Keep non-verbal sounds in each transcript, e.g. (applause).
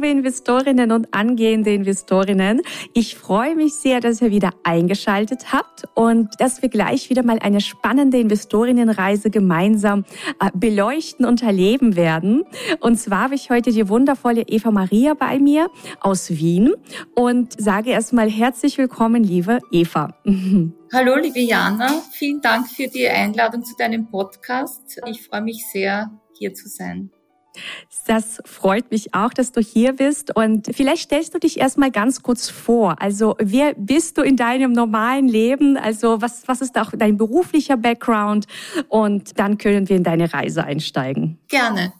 Liebe Investorinnen und angehende Investorinnen. Ich freue mich sehr, dass ihr wieder eingeschaltet habt und dass wir gleich wieder mal eine spannende Investorinnenreise gemeinsam äh, beleuchten und erleben werden. Und zwar habe ich heute die wundervolle Eva Maria bei mir aus Wien und sage erstmal herzlich willkommen, liebe Eva. (laughs) Hallo, liebe Jana. Vielen Dank für die Einladung zu deinem Podcast. Ich freue mich sehr, hier zu sein. Das freut mich auch, dass du hier bist. Und vielleicht stellst du dich erstmal ganz kurz vor. Also, wer bist du in deinem normalen Leben? Also, was, was ist auch dein beruflicher Background? Und dann können wir in deine Reise einsteigen. Gerne.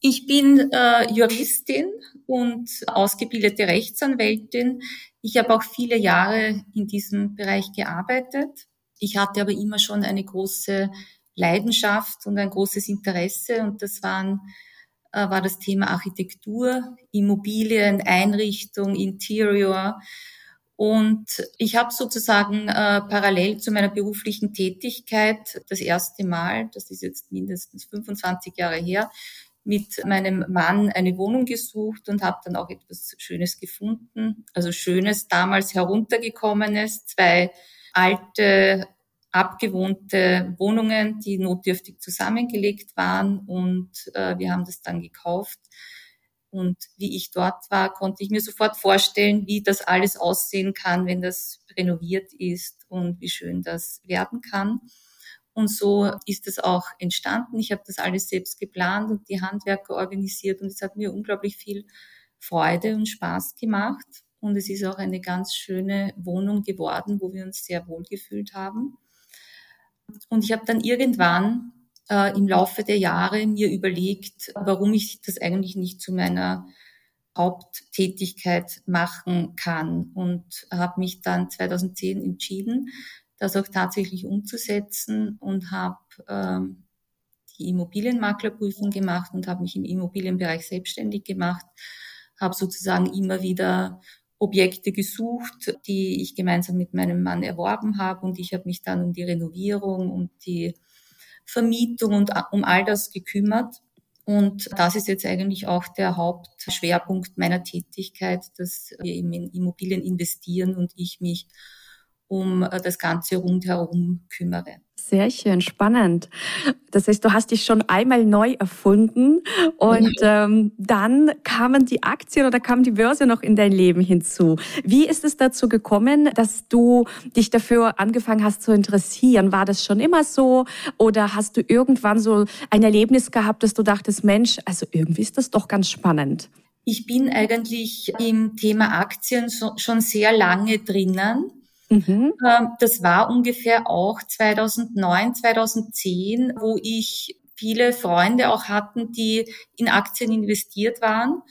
Ich bin äh, Juristin und ausgebildete Rechtsanwältin. Ich habe auch viele Jahre in diesem Bereich gearbeitet. Ich hatte aber immer schon eine große Leidenschaft und ein großes Interesse und das waren war das Thema Architektur, Immobilien, Einrichtung, Interior. Und ich habe sozusagen äh, parallel zu meiner beruflichen Tätigkeit das erste Mal, das ist jetzt mindestens 25 Jahre her, mit meinem Mann eine Wohnung gesucht und habe dann auch etwas Schönes gefunden. Also Schönes, damals heruntergekommenes, zwei alte abgewohnte Wohnungen, die notdürftig zusammengelegt waren und äh, wir haben das dann gekauft. Und wie ich dort war, konnte ich mir sofort vorstellen, wie das alles aussehen kann, wenn das renoviert ist und wie schön das werden kann. Und so ist es auch entstanden. Ich habe das alles selbst geplant und die Handwerker organisiert und es hat mir unglaublich viel Freude und Spaß gemacht. Und es ist auch eine ganz schöne Wohnung geworden, wo wir uns sehr wohl gefühlt haben. Und ich habe dann irgendwann äh, im Laufe der Jahre mir überlegt, warum ich das eigentlich nicht zu meiner Haupttätigkeit machen kann und habe mich dann 2010 entschieden, das auch tatsächlich umzusetzen und habe ähm, die Immobilienmaklerprüfung gemacht und habe mich im Immobilienbereich selbstständig gemacht, habe sozusagen immer wieder Objekte gesucht, die ich gemeinsam mit meinem Mann erworben habe und ich habe mich dann um die Renovierung und die Vermietung und um all das gekümmert. Und das ist jetzt eigentlich auch der Hauptschwerpunkt meiner Tätigkeit, dass wir in Immobilien investieren und ich mich um das Ganze rundherum kümmere. Sehr schön, spannend. Das heißt, du hast dich schon einmal neu erfunden und ähm, dann kamen die Aktien oder kam die Börse noch in dein Leben hinzu. Wie ist es dazu gekommen, dass du dich dafür angefangen hast zu interessieren? War das schon immer so oder hast du irgendwann so ein Erlebnis gehabt, dass du dachtest, Mensch, also irgendwie ist das doch ganz spannend? Ich bin eigentlich im Thema Aktien schon sehr lange drinnen Mhm. Ähm, das war ungefähr auch 2009, 2010, wo ich viele Freunde auch hatten, die in Aktien investiert waren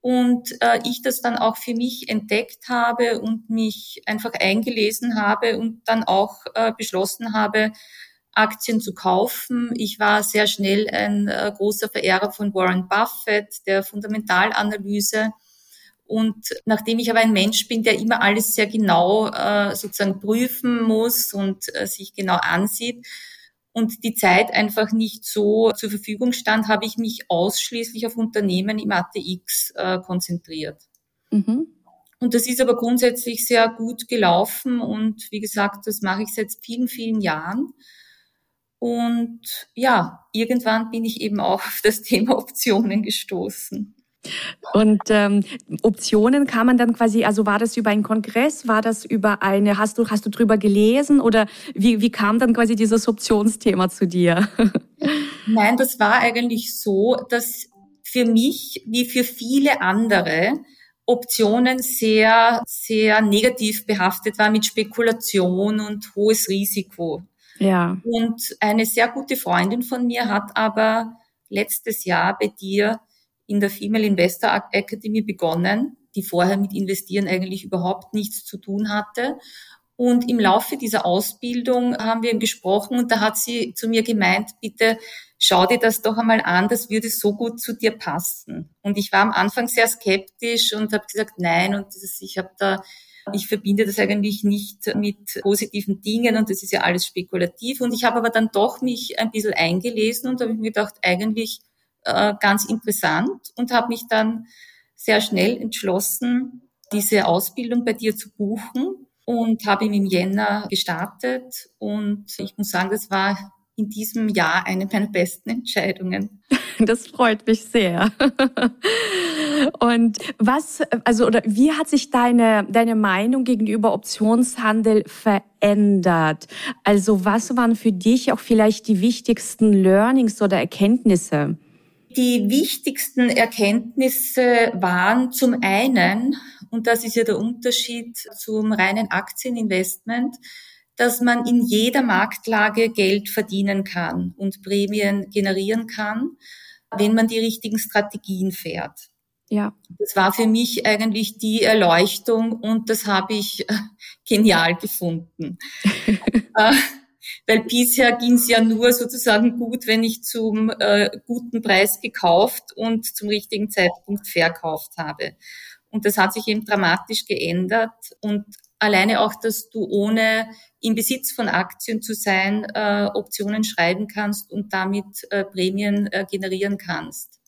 und äh, ich das dann auch für mich entdeckt habe und mich einfach eingelesen habe und dann auch äh, beschlossen habe, Aktien zu kaufen. Ich war sehr schnell ein äh, großer Verehrer von Warren Buffett, der Fundamentalanalyse. Und nachdem ich aber ein Mensch bin, der immer alles sehr genau äh, sozusagen prüfen muss und äh, sich genau ansieht und die Zeit einfach nicht so zur Verfügung stand, habe ich mich ausschließlich auf Unternehmen im ATX äh, konzentriert. Mhm. Und das ist aber grundsätzlich sehr gut gelaufen und wie gesagt, das mache ich seit vielen, vielen Jahren. Und ja, irgendwann bin ich eben auch auf das Thema (laughs) Optionen gestoßen. Und ähm, Optionen kann man dann quasi, also war das über einen Kongress, war das über eine, hast du, hast du drüber gelesen oder wie, wie kam dann quasi dieses Optionsthema zu dir? (laughs) Nein, das war eigentlich so, dass für mich wie für viele andere Optionen sehr, sehr negativ behaftet war mit Spekulation und hohes Risiko. Ja. Und eine sehr gute Freundin von mir hat aber letztes Jahr bei dir in der Female Investor Academy begonnen, die vorher mit Investieren eigentlich überhaupt nichts zu tun hatte. Und im Laufe dieser Ausbildung haben wir gesprochen und da hat sie zu mir gemeint, bitte schau dir das doch einmal an, das würde so gut zu dir passen. Und ich war am Anfang sehr skeptisch und habe gesagt, nein, und dieses, ich habe da, ich verbinde das eigentlich nicht mit positiven Dingen und das ist ja alles spekulativ. Und ich habe aber dann doch mich ein bisschen eingelesen und habe mir gedacht, eigentlich äh, ganz interessant und habe mich dann sehr schnell entschlossen, diese Ausbildung bei dir zu buchen und habe ihn im Jänner gestartet. Und ich muss sagen, das war in diesem Jahr eine meiner besten Entscheidungen. (laughs) Das freut mich sehr. (laughs) Und was, also, oder wie hat sich deine, deine Meinung gegenüber Optionshandel verändert? Also, was waren für dich auch vielleicht die wichtigsten Learnings oder Erkenntnisse? Die wichtigsten Erkenntnisse waren zum einen, und das ist ja der Unterschied zum reinen Aktieninvestment, dass man in jeder Marktlage Geld verdienen kann und Prämien generieren kann, wenn man die richtigen Strategien fährt. Ja. Das war für mich eigentlich die Erleuchtung und das habe ich (laughs) genial gefunden. (laughs) Weil bisher ging es ja nur sozusagen gut, wenn ich zum äh, guten Preis gekauft und zum richtigen Zeitpunkt verkauft habe. Und das hat sich eben dramatisch geändert. Und alleine auch, dass du ohne im Besitz von Aktien zu sein, äh, Optionen schreiben kannst und damit äh, Prämien äh, generieren kannst.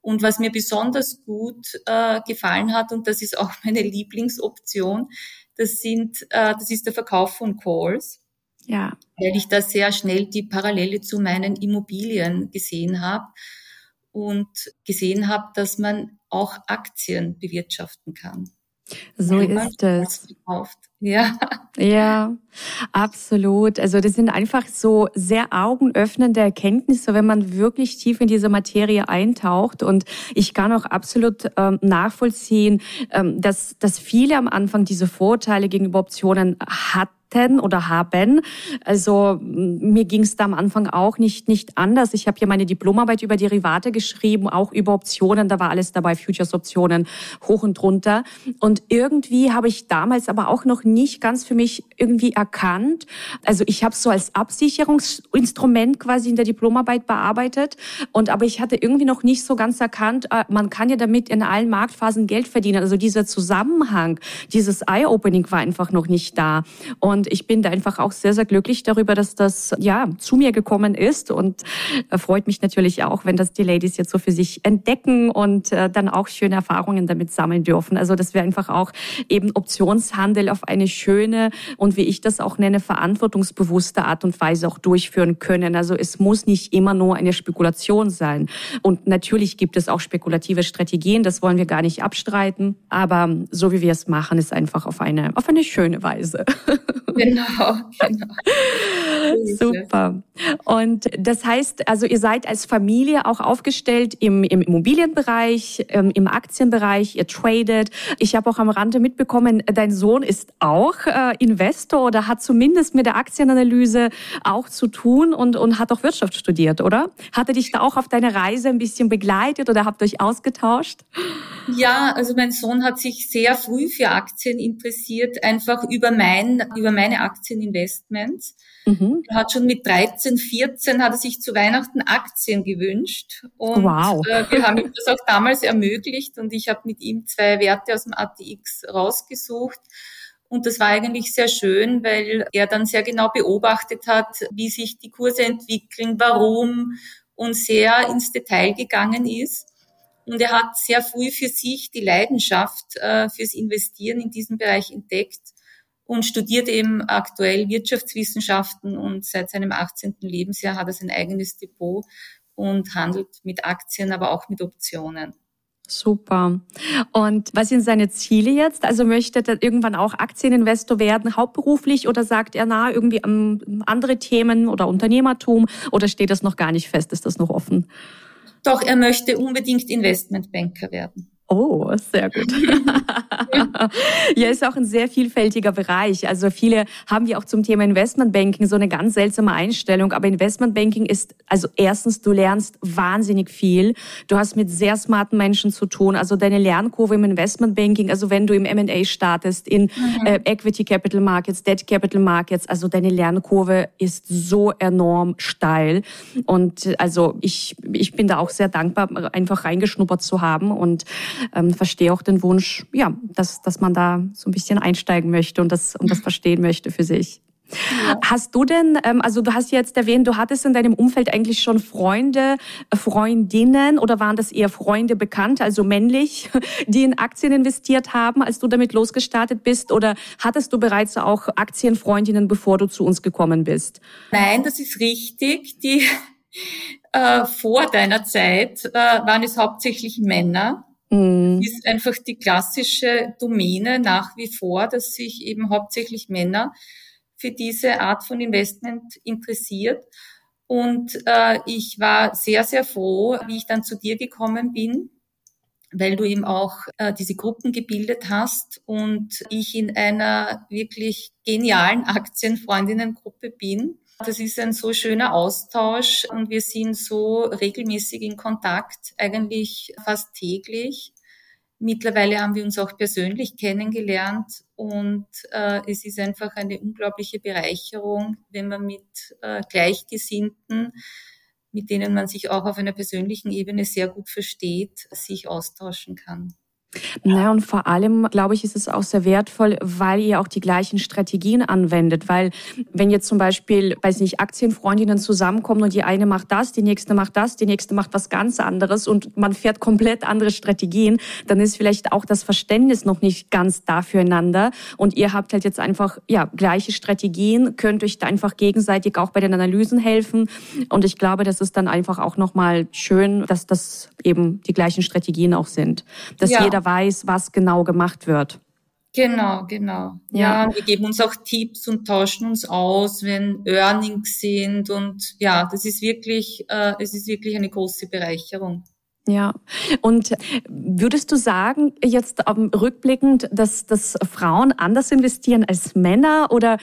Und was mir besonders gut äh, gefallen hat, und das ist auch (laughs) meine Lieblingsoption, das sind, äh, das ist der Verkauf von Calls. Ja. Weil ich da sehr schnell die Parallele zu meinen Immobilien gesehen habe und gesehen habe, dass man auch Aktien bewirtschaften kann. So ist es. Ja. Ja, absolut. Also das sind einfach so sehr augenöffnende Erkenntnisse, wenn man wirklich tief in diese Materie eintaucht. Und ich kann auch absolut ähm, nachvollziehen, ähm, dass, dass viele am Anfang diese Vorteile gegenüber Optionen hatten hatten oder haben. Also mir ging es da am Anfang auch nicht, nicht anders. Ich habe hier meine Diplomarbeit über Derivate geschrieben, auch über Optionen. Da war alles dabei, Futures-Optionen hoch und runter. Und irgendwie habe ich damals aber auch noch nicht ganz für mich irgendwie erkannt. Also ich habe so als Absicherungsinstrument quasi in der Diplomarbeit bearbeitet. Und aber ich hatte irgendwie noch nicht so ganz erkannt, äh, man kann ja damit in allen Marktphasen Geld verdienen. Also dieser Zusammenhang, dieses Eye-Opening war einfach noch nicht da. Und und ich bin da einfach auch sehr, sehr glücklich darüber, dass das ja zu mir gekommen ist und äh, freut mich natürlich auch, wenn das die Ladies jetzt so für sich entdecken und äh, dann auch schöne Erfahrungen damit sammeln dürfen. Also dass wir einfach auch eben Optionshandel auf eine schöne und wie ich das auch nenne, verantwortungsbewusste Art und Weise auch durchführen können. Also es muss nicht immer nur eine Spekulation sein. Und natürlich gibt es auch spekulative Strategien, das wollen wir gar nicht abstreiten. Aber so wie wir es machen, ist einfach auf eine, auf eine schöne Weise. (laughs) (laughs) Genau, (laughs) genau. Super. Und das heißt, also ihr seid als Familie auch aufgestellt im, im Immobilienbereich, ähm, im Aktienbereich, ihr tradet. Ich habe auch am Rande mitbekommen, dein Sohn ist auch äh, Investor oder hat zumindest mit der Aktienanalyse auch zu tun und, und hat auch Wirtschaft studiert, oder? Hat er dich da auch auf deine Reise ein bisschen begleitet oder habt euch ausgetauscht? Ja, also mein Sohn hat sich sehr früh für Aktien interessiert, einfach über mein, über meine Aktieninvestments. Mhm. Er hat schon mit 13, 14 hat er sich zu Weihnachten Aktien gewünscht. Und wow. äh, wir haben ihm das auch damals ermöglicht und ich habe mit ihm zwei Werte aus dem ATX rausgesucht. Und das war eigentlich sehr schön, weil er dann sehr genau beobachtet hat, wie sich die Kurse entwickeln, warum und sehr ins Detail gegangen ist. Und er hat sehr früh für sich die Leidenschaft äh, fürs Investieren in diesem Bereich entdeckt und studiert eben aktuell Wirtschaftswissenschaften und seit seinem 18. Lebensjahr hat er sein eigenes Depot und handelt mit Aktien, aber auch mit Optionen. Super. Und was sind seine Ziele jetzt? Also möchte er irgendwann auch Aktieninvestor werden, hauptberuflich, oder sagt er, na, irgendwie andere Themen oder Unternehmertum, oder steht das noch gar nicht fest? Ist das noch offen? Doch, er möchte unbedingt Investmentbanker werden. Oh, sehr gut. (laughs) ja, ist auch ein sehr vielfältiger Bereich. Also viele haben ja auch zum Thema Investmentbanking so eine ganz seltsame Einstellung. Aber Investmentbanking ist, also erstens, du lernst wahnsinnig viel. Du hast mit sehr smarten Menschen zu tun. Also deine Lernkurve im Investmentbanking, also wenn du im M&A startest, in mhm. äh, Equity Capital Markets, Debt Capital Markets, also deine Lernkurve ist so enorm steil. Und also ich, ich bin da auch sehr dankbar, einfach reingeschnuppert zu haben und ähm, verstehe auch den Wunsch, ja, dass, dass man da so ein bisschen einsteigen möchte und das, und das (laughs) verstehen möchte für sich. Ja. Hast du denn, ähm, also du hast jetzt erwähnt, du hattest in deinem Umfeld eigentlich schon Freunde, äh, Freundinnen oder waren das eher Freunde bekannt, also männlich, (laughs) die in Aktien investiert haben, als du damit losgestartet bist? Oder hattest du bereits auch Aktienfreundinnen, bevor du zu uns gekommen bist? Nein, das ist richtig. Die (laughs) äh, vor deiner Zeit äh, waren es hauptsächlich Männer. Mhm. Ist einfach die klassische Domäne nach wie vor, dass sich eben hauptsächlich Männer für diese Art von Investment interessiert. Und äh, ich war sehr, sehr froh, wie ich dann zu dir gekommen bin, weil du eben auch äh, diese Gruppen gebildet hast und ich in einer wirklich genialen (laughs) Aktienfreundinnengruppe bin. Das ist ein so schöner Austausch und wir sind so regelmäßig in Kontakt, eigentlich fast täglich. Mittlerweile haben wir uns auch persönlich kennengelernt und äh, es ist einfach eine unglaubliche Bereicherung, wenn man mit äh, Gleichgesinnten, mit denen man sich auch auf einer persönlichen Ebene sehr gut versteht, sich austauschen kann. Naja, und vor allem, glaube ich, ist es auch sehr wertvoll, weil ihr auch die gleichen Strategien anwendet. Weil wenn jetzt zum Beispiel, weiß nicht, Aktienfreundinnen zusammenkommen und die eine macht das, die nächste macht das, die nächste macht was ganz anderes und man fährt komplett andere Strategien, dann ist vielleicht auch das Verständnis noch nicht ganz da füreinander. Und ihr habt halt jetzt einfach, ja, gleiche Strategien, könnt euch da einfach gegenseitig auch bei den Analysen helfen. Und ich glaube, das ist dann einfach auch nochmal schön, dass das eben die gleichen Strategien auch sind. Dass ja. jeder weiß, was genau gemacht wird. Genau, genau. Ja. ja, wir geben uns auch Tipps und tauschen uns aus, wenn Earnings sind und ja, das ist wirklich, äh, es ist wirklich eine große Bereicherung. Ja, und würdest du sagen, jetzt ähm, rückblickend, dass, dass Frauen anders investieren als Männer oder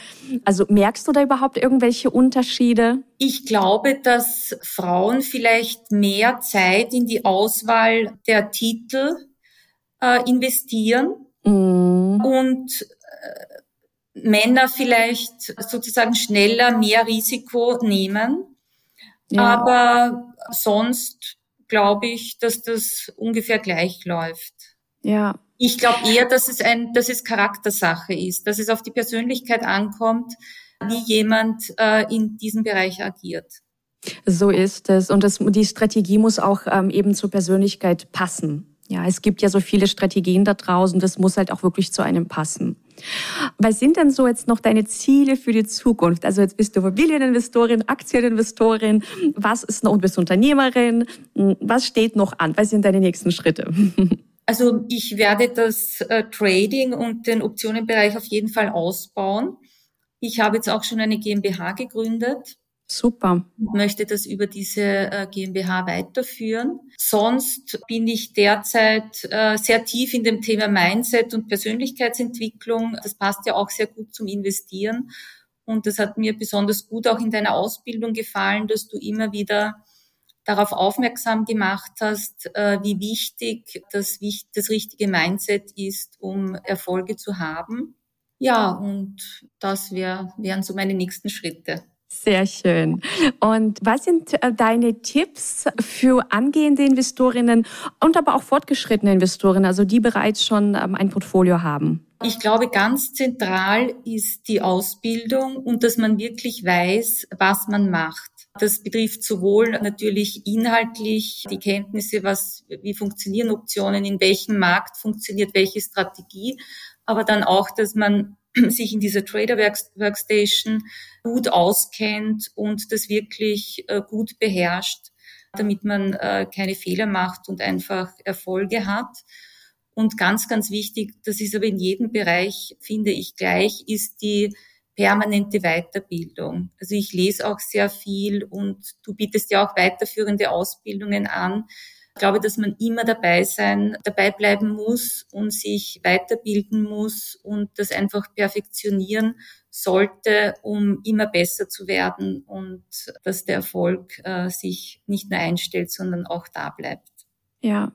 also merkst du da überhaupt irgendwelche Unterschiede? Ich glaube, dass Frauen vielleicht mehr Zeit in die Auswahl der Titel äh, investieren mm. und äh, Männer vielleicht sozusagen schneller mehr Risiko nehmen. Ja. Aber sonst glaube ich, dass das ungefähr gleich läuft. Ja. Ich glaube eher, dass es ein, dass es Charaktersache ist, dass es auf die Persönlichkeit ankommt, wie jemand äh, in diesem Bereich agiert. So ist es. Und das, die Strategie muss auch ähm, eben zur Persönlichkeit passen. Ja, es gibt ja so viele Strategien da draußen, das muss halt auch wirklich zu einem passen. Was sind denn so jetzt noch deine Ziele für die Zukunft? Also jetzt bist du Immobilieninvestorin, Aktieninvestorin, was ist noch, du bist Unternehmerin, was steht noch an? Was sind deine nächsten Schritte? (laughs) Also ich werde das äh, Trading und den Optionenbereich auf jeden Fall ausbauen. Ich habe jetzt auch schon eine GmbH gegründet Super. Und möchte das über diese äh, GmbH weiterführen. Sonst bin ich derzeit äh, sehr tief in dem Thema Mindset und Persönlichkeitsentwicklung. Das passt ja auch sehr gut zum Investieren. Und das hat mir besonders gut auch in deiner Ausbildung gefallen, dass du immer wieder darauf aufmerksam gemacht hast, äh, wie wichtig das, das richtige Mindset ist, um Erfolge zu haben. Ja, und das wär, wären so meine nächsten Schritte. Sehr schön. Und was sind äh, deine Tipps für angehende Investorinnen und aber auch fortgeschrittene Investorinnen, also die bereits schon ähm, ein Portfolio haben? Ich glaube, ganz zentral ist die Ausbildung und dass man wirklich weiß, was man macht. Das betrifft sowohl natürlich inhaltlich die Kenntnisse, was, wie funktionieren Optionen, in welchem Markt funktioniert welche Strategie, aber dann auch, dass man (clears throat) sich in dieser Trader Workstation gut auskennt und das wirklich äh, gut beherrscht, damit man äh, keine Fehler macht und einfach Erfolge hat. Und ganz, ganz wichtig, das ist aber in jedem Bereich, finde ich gleich, ist die permanente Weiterbildung. Also ich lese auch sehr viel und du bietest ja auch weiterführende Ausbildungen an. Ich glaube, dass man immer dabei sein, dabei bleiben muss und sich weiterbilden muss und das einfach perfektionieren sollte, um immer besser zu werden und dass der Erfolg äh, sich nicht nur einstellt, sondern auch da bleibt. Ja,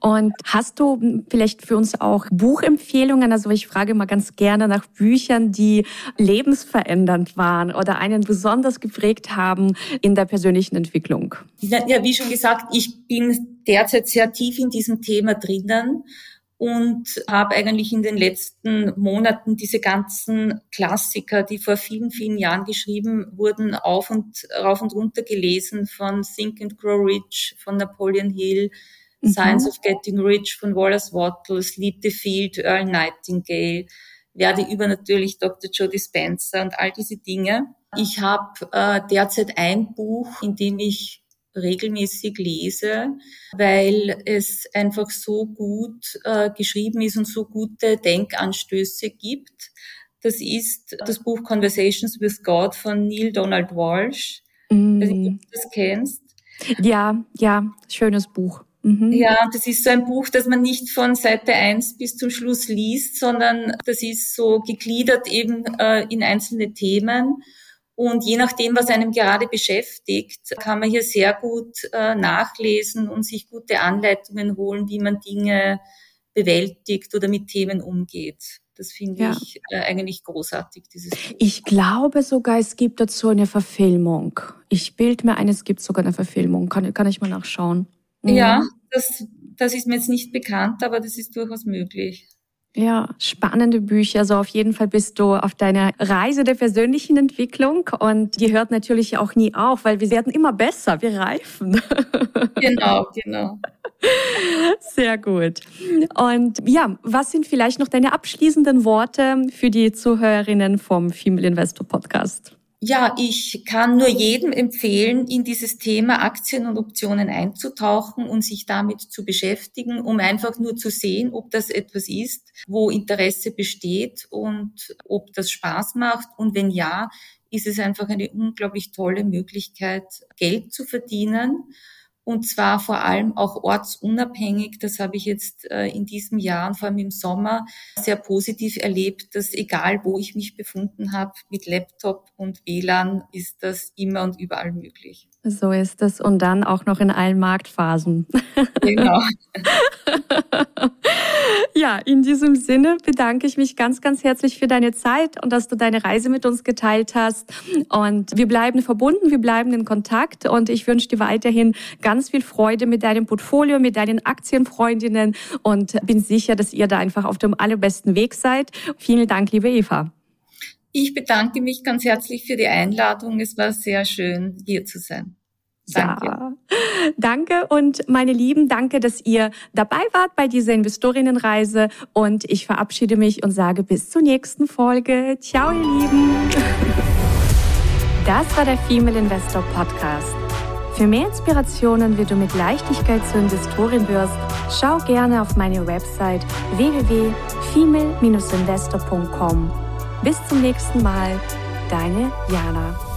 und hast du vielleicht für uns auch Buchempfehlungen? Also ich frage mal ganz gerne nach Büchern, die lebensverändernd waren oder einen besonders geprägt haben in der persönlichen Entwicklung. Ja, wie schon gesagt, ich bin derzeit sehr tief in diesem Thema drinnen und habe eigentlich in den letzten Monaten diese ganzen Klassiker, die vor vielen, vielen Jahren geschrieben wurden, auf und rauf und runter gelesen von Think and Grow Rich, von Napoleon Hill, mhm. Science of Getting Rich von Wallace Wattle, Sleep the Field, Earl Nightingale, werde über natürlich Dr. Joe Dispenza und all diese Dinge. Ich habe äh, derzeit ein Buch, in dem ich regelmäßig lese, weil es einfach so gut äh, geschrieben ist und so gute Denkanstöße gibt. Das ist das Buch Conversations with God von Neil Donald Walsh. Mm. Weiß nicht, ob du das kennst. Ja, ja, schönes Buch. Mhm. Ja, das ist so ein Buch, das man nicht von Seite 1 bis zum Schluss liest, sondern das ist so gegliedert eben äh, in einzelne Themen. Und je nachdem, was einem gerade beschäftigt, kann man hier sehr gut äh, nachlesen und sich gute Anleitungen holen, wie man Dinge bewältigt oder mit Themen umgeht. Das finde ja. ich äh, eigentlich großartig, dieses Buch. Ich glaube sogar, es gibt dazu eine Verfilmung. Ich bild mir ein, es gibt sogar eine Verfilmung. Kann, kann ich mal nachschauen. Mhm. Ja, das, das ist mir jetzt nicht bekannt, aber das ist durchaus möglich. Ja, spannende Bücher. Also auf jeden Fall bist du auf deiner Reise der persönlichen Entwicklung und die hört natürlich auch nie auf, weil wir werden immer besser, wir reifen. (laughs) Genau, genau. Sehr gut. Und ja, was sind vielleicht noch deine abschließenden Worte für die Zuhörerinnen vom Female Investor Podcast? Ja, ich kann nur jedem empfehlen, in dieses Thema Aktien und Optionen einzutauchen und sich damit zu beschäftigen, um einfach nur zu sehen, ob das etwas ist, wo Interesse besteht und ob das Spaß macht. Und wenn ja, ist es einfach eine unglaublich tolle Möglichkeit, Geld zu verdienen und zwar vor allem auch ortsunabhängig. Das habe ich jetzt äh, in diesem Jahr und vor allem im Sommer sehr positiv erlebt, dass egal wo ich mich befunden habe, mit Laptop und WLAN ist das immer und überall möglich. So ist es und dann auch noch in allen Marktphasen. Genau. (laughs) Ja, in diesem Sinne bedanke ich mich ganz, ganz herzlich für deine Zeit und dass du deine Reise mit uns geteilt hast. Und wir bleiben verbunden, wir bleiben in Kontakt und ich wünsche dir weiterhin ganz viel Freude mit deinem Portfolio, mit deinen Aktienfreundinnen und bin sicher, dass ihr da einfach auf dem allerbesten Weg seid. Vielen Dank, liebe Eva. Ich bedanke mich ganz herzlich für die Einladung. Es war sehr schön, hier zu sein. Danke. Ja, danke und meine Lieben, danke, dass ihr dabei wart bei dieser Investorinnenreise und ich verabschiede mich und sage bis zur nächsten Folge. Ciao, ihr Lieben. Das war der Female Investor Podcast. Für mehr Inspirationen, wie du mit Leichtigkeit zur Investorin wirst, schau gerne auf meine Website www.female-investor.com. Bis zum nächsten Mal, deine Jana.